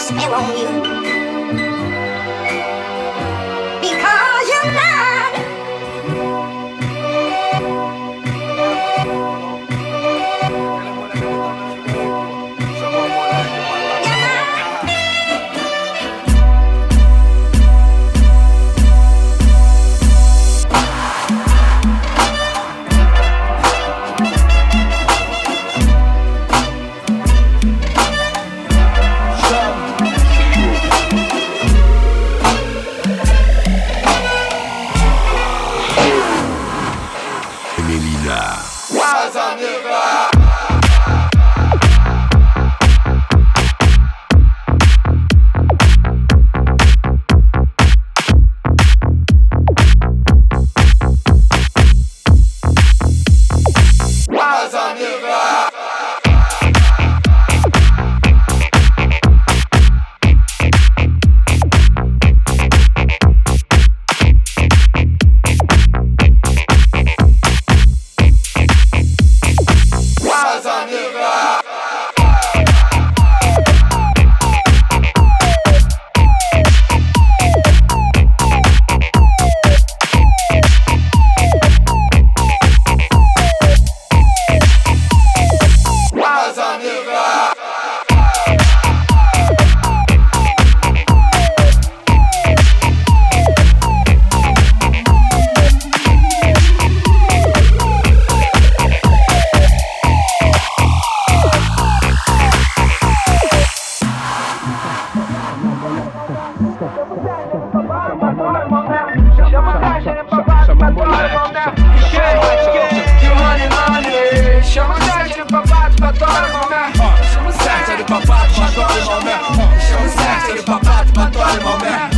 spell on you. de. Je suis papa mon.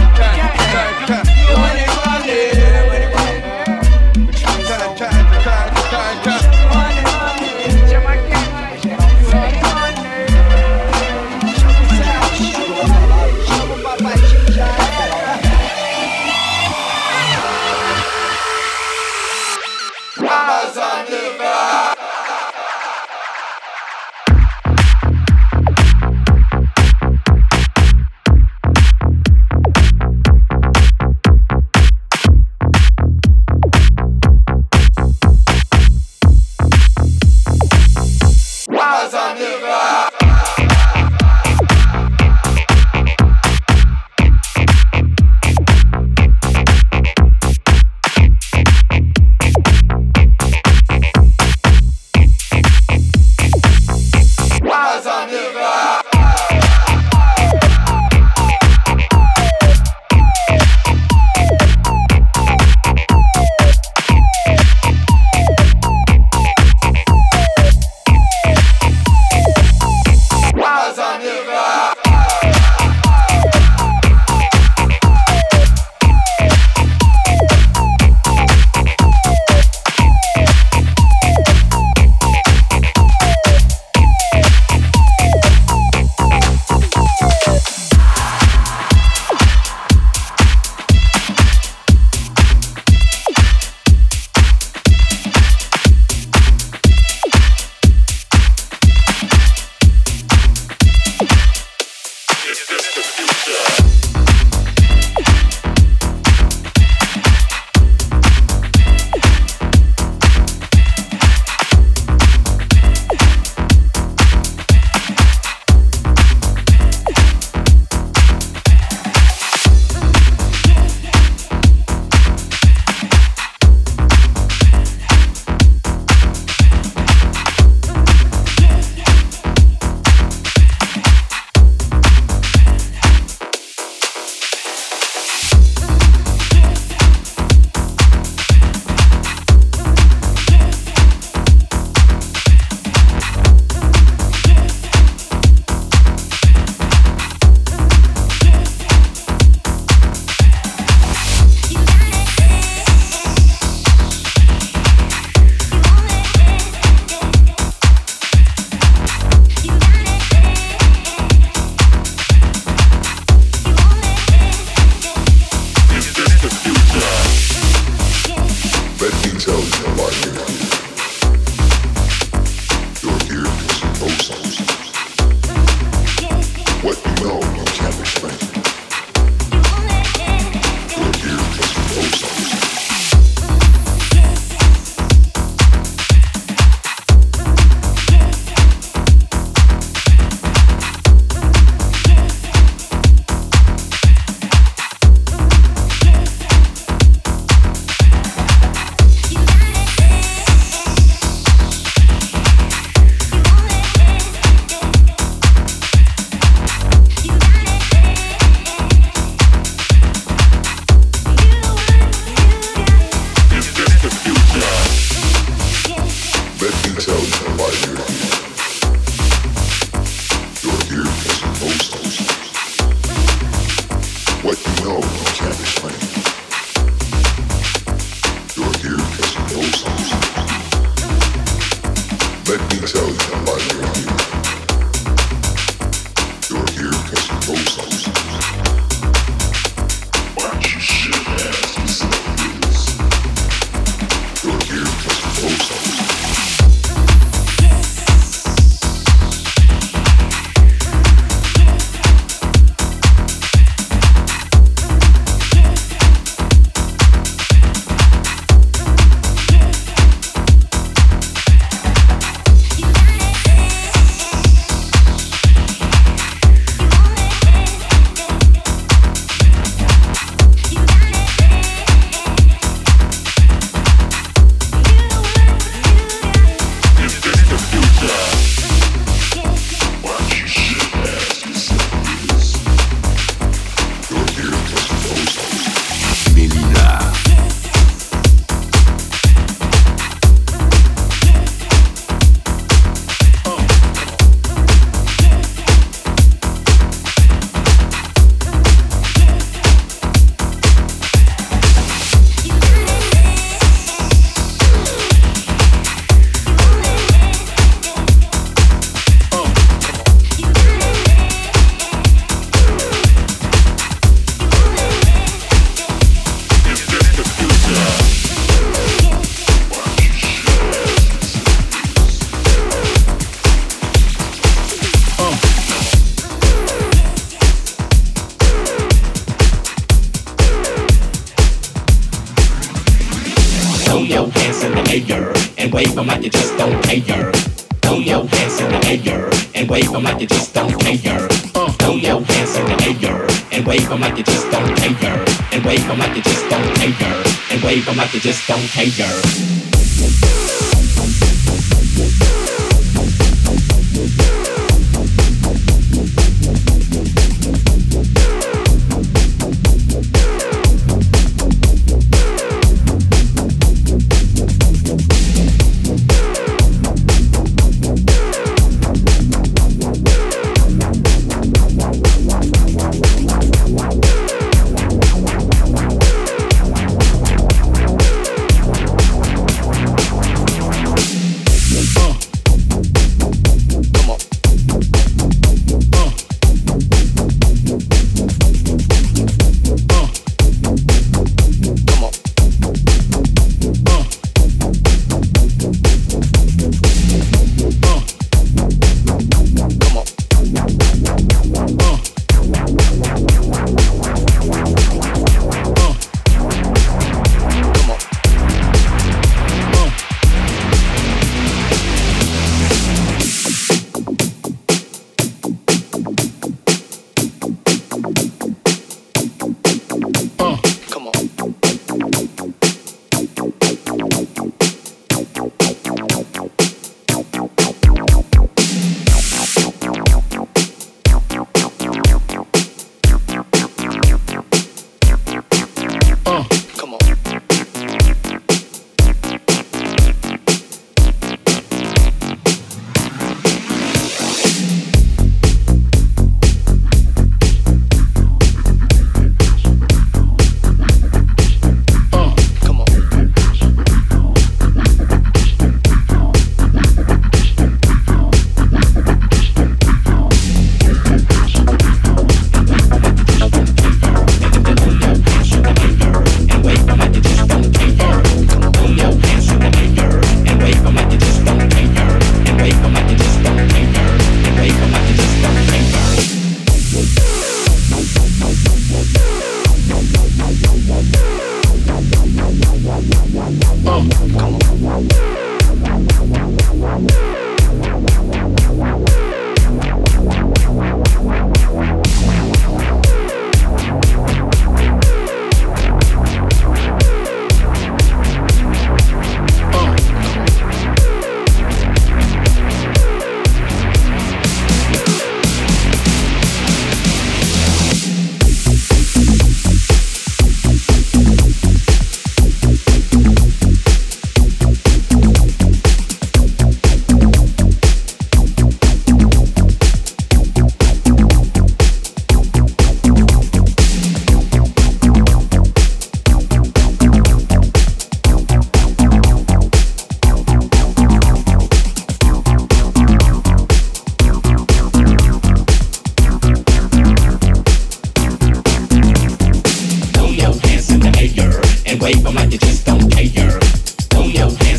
come like they just don't care.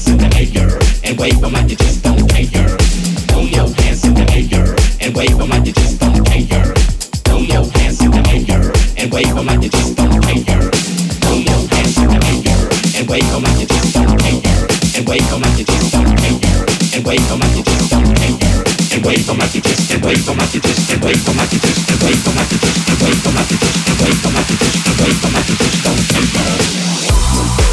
hands in the air and wave them like you just don't care. Throw your hands in the air and wave them like you just don't care. Throw your hands in the air and wave them like you just don't care. Throw your hands in the air and wave them like you just don't care. And wave them like you just don't care. And wave them like you just don't care. And wave them like you just and wave them like you just and wave them like you just and wave them like you just and wave them like you just and wave them like you just and wave them like you just don't care.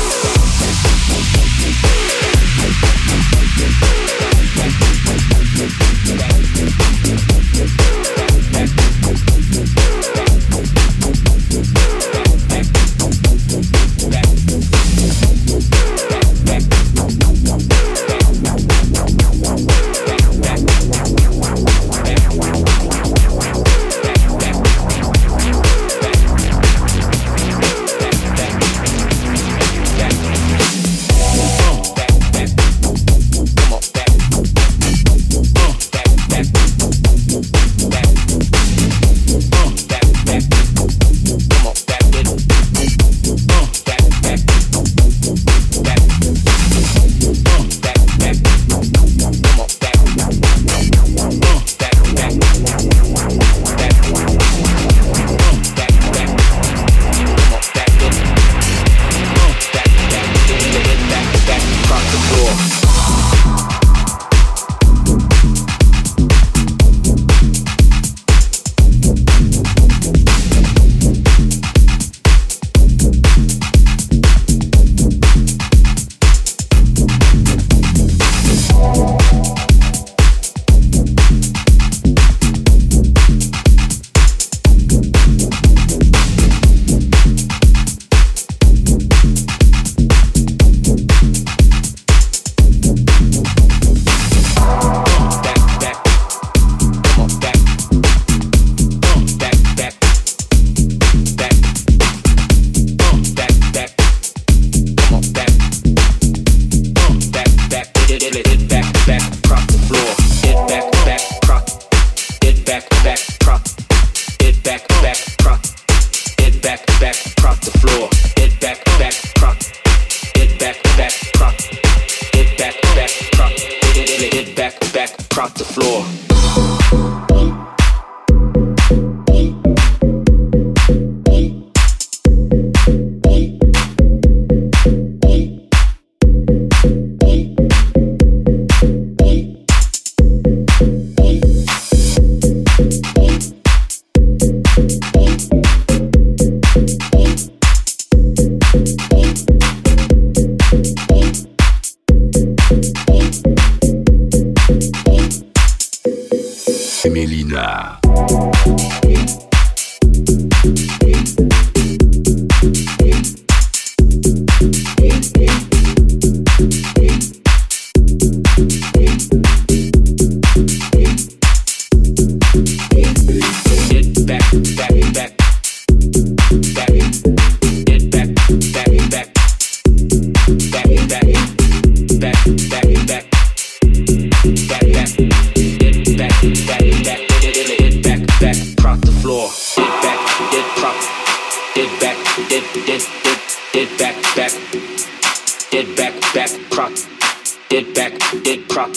back, did prop,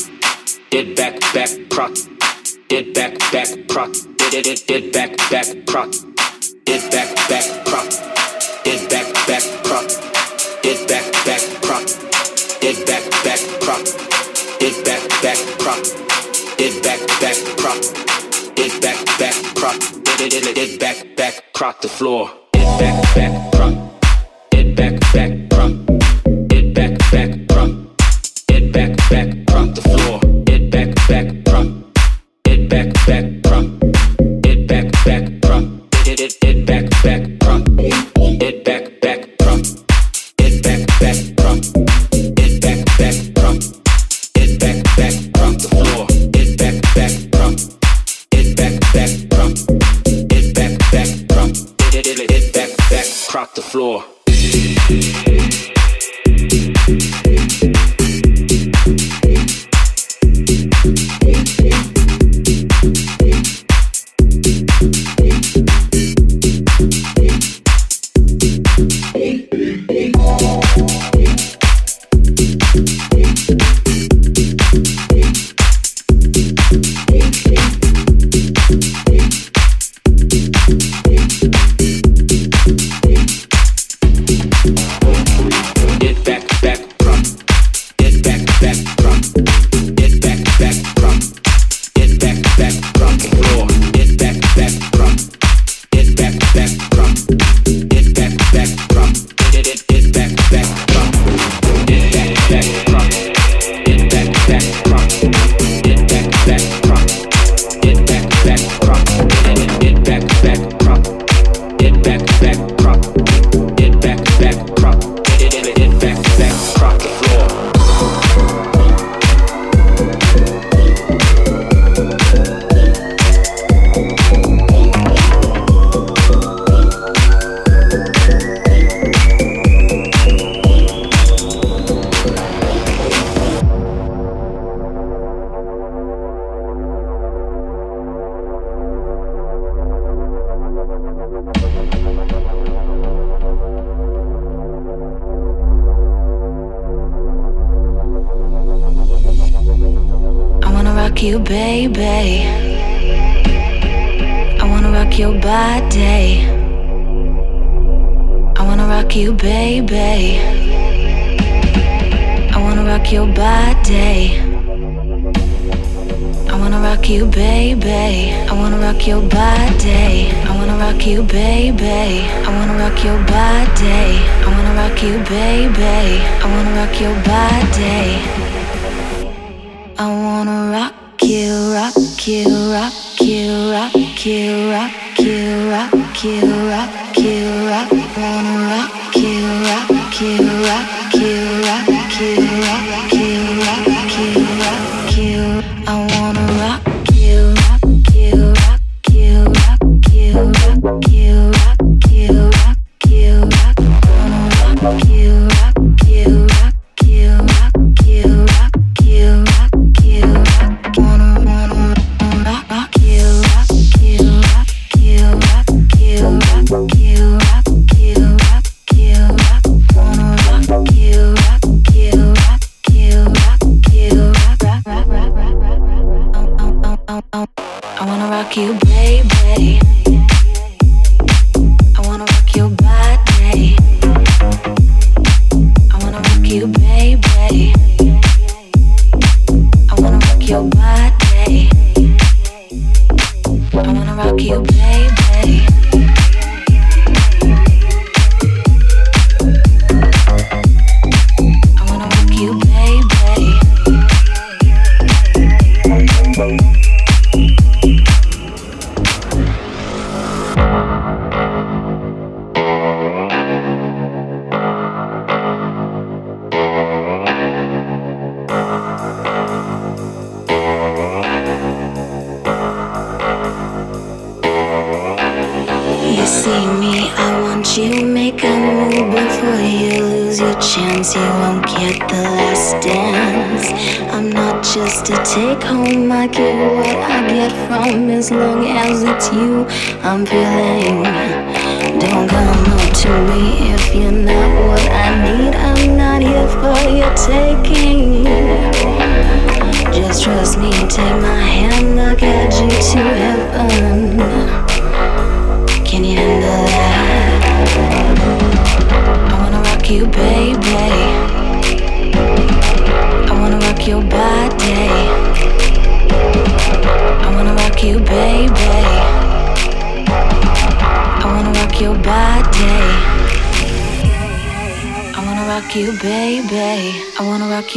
did back, back prop, did back, back prop, did it, did back, back prop, did back, back prop, did back, back prop, did back, back prop, did back, back prop, did back, back prop, did back, back prop, did back, back prop, did it, did back, back prop the floor, did back, back prop. back, back, drop. I wanna rock your body. I wanna rock you, baby. I wanna rock your body. I wanna rock you, baby. I wanna rock your body. fuck you, baby.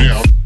down.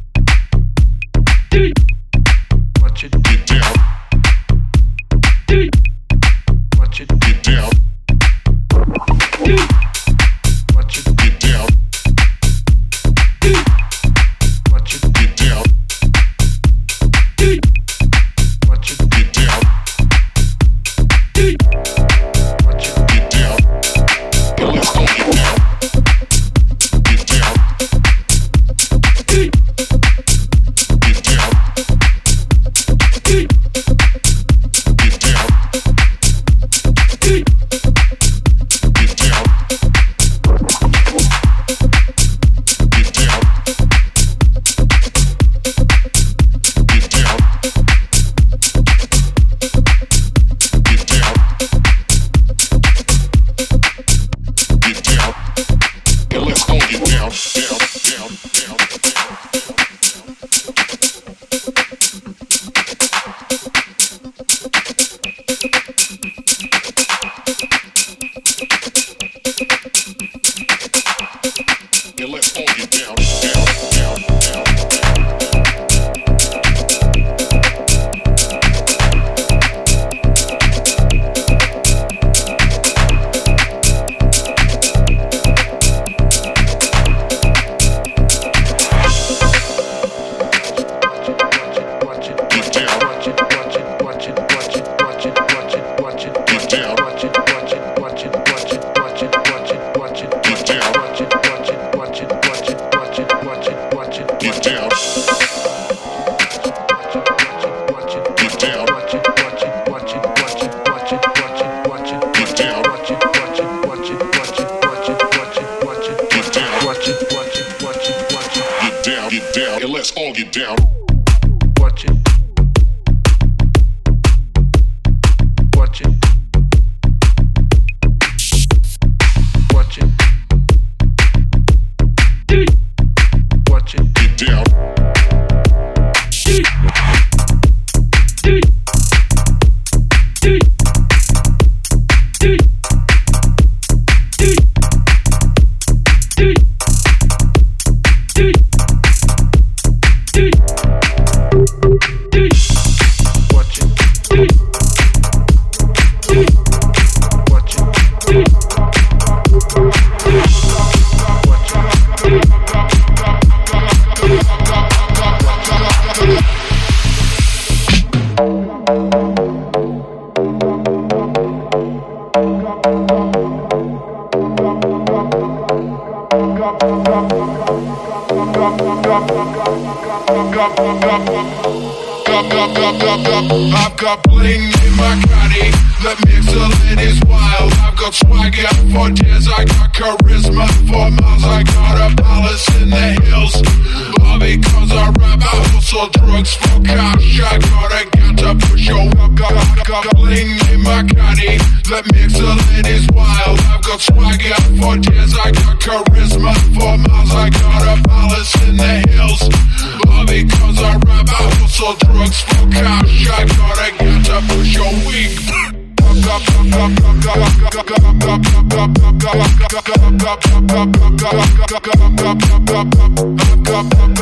down.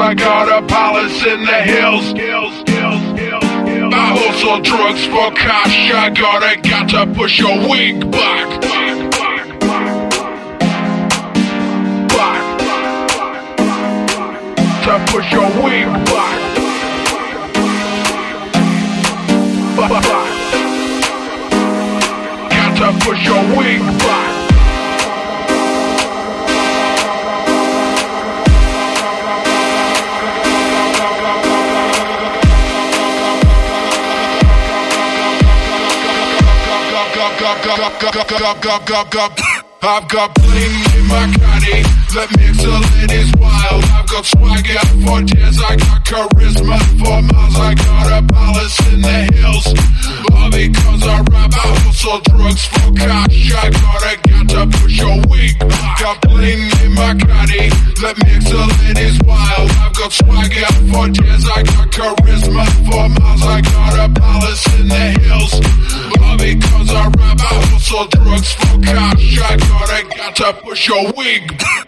I got a palace in the hills. I hustle drugs for cash. I gotta, got to push your wig back. Back. Push your wig. Back. Got to push your wig back. I've got bling in my caddy. That mixer is wild got swag out for days, I got charisma for miles, I got a palace in the hills. All because I rap, I hustle drugs for cash, I gotta get to push your weak. Got bling in my caddy, let me excellent is wild. I've got swagger for days, I got charisma for miles, I got a palace in the hills. All because I rap, I hustle drugs for cash, I gotta get to push your wig.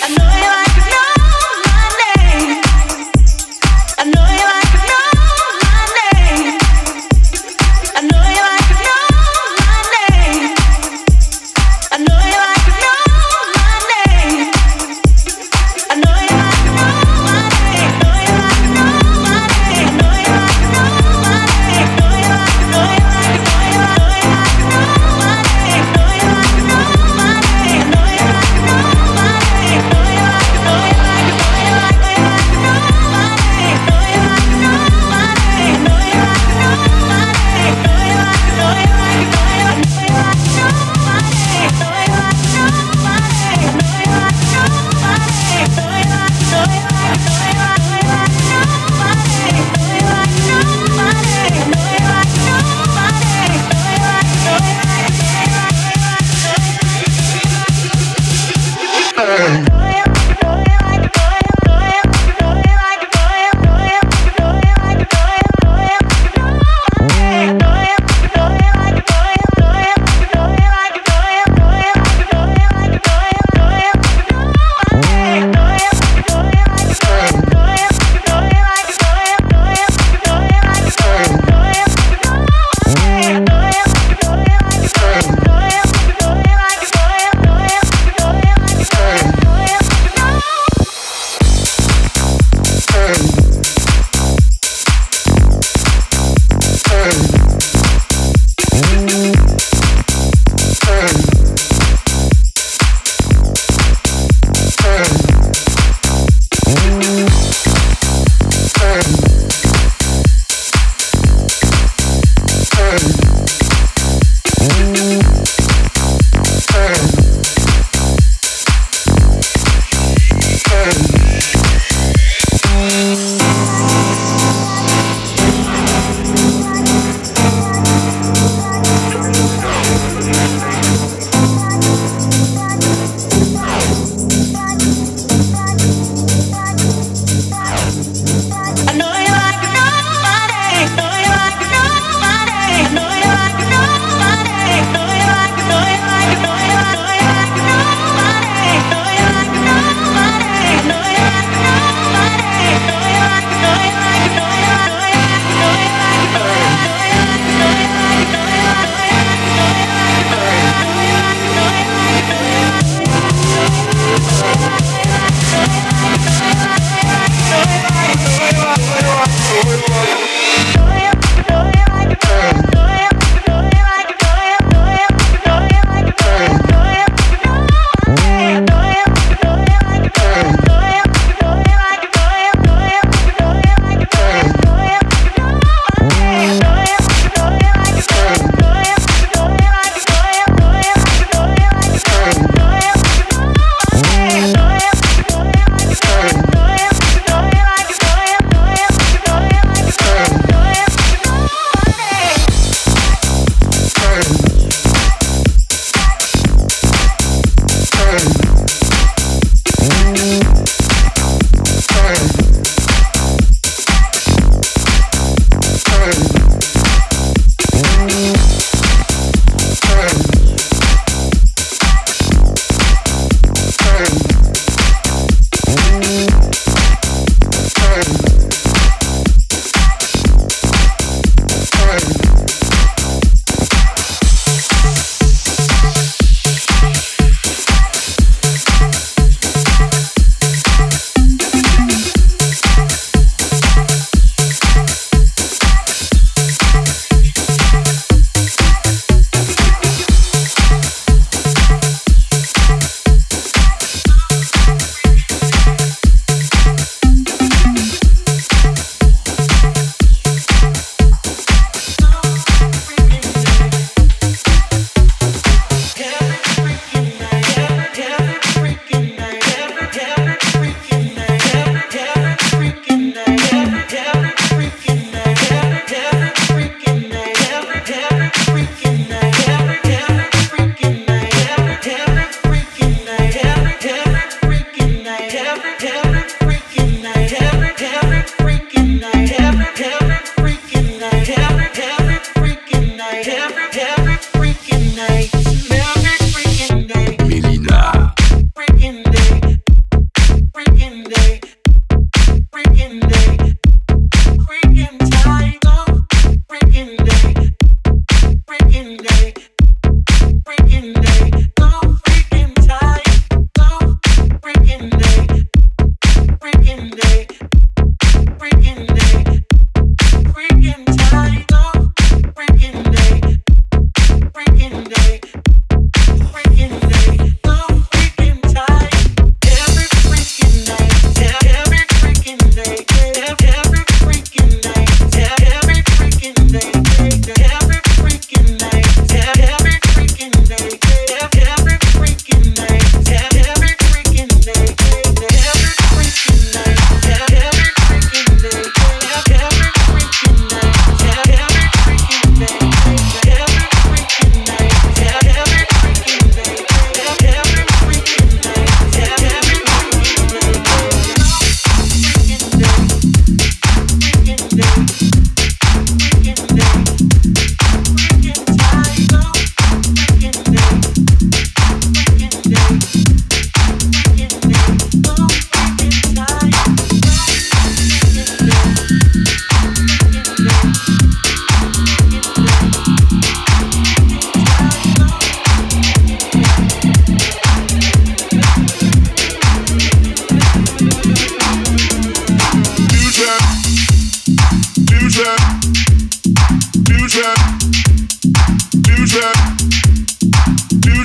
I know you like it. No. Hey.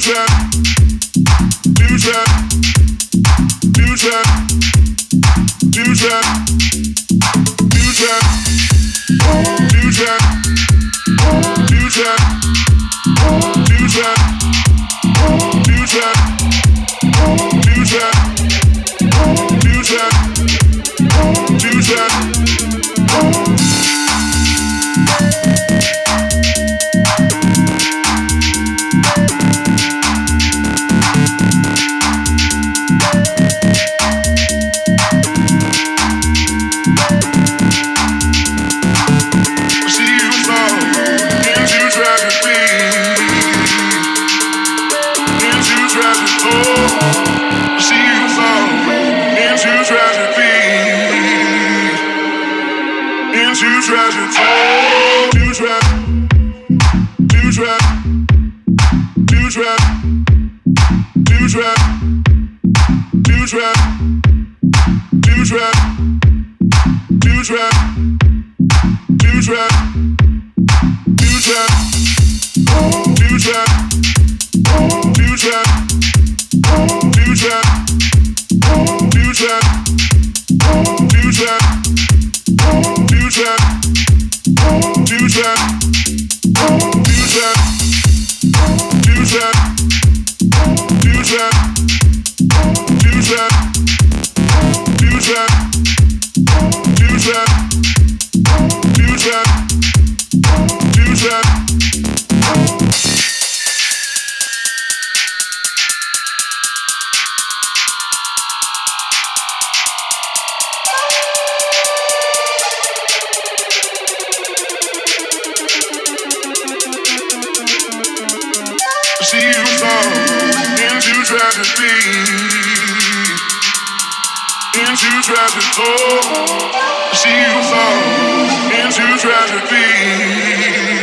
Do that. tragic into tragedy. See you fall into tragedy.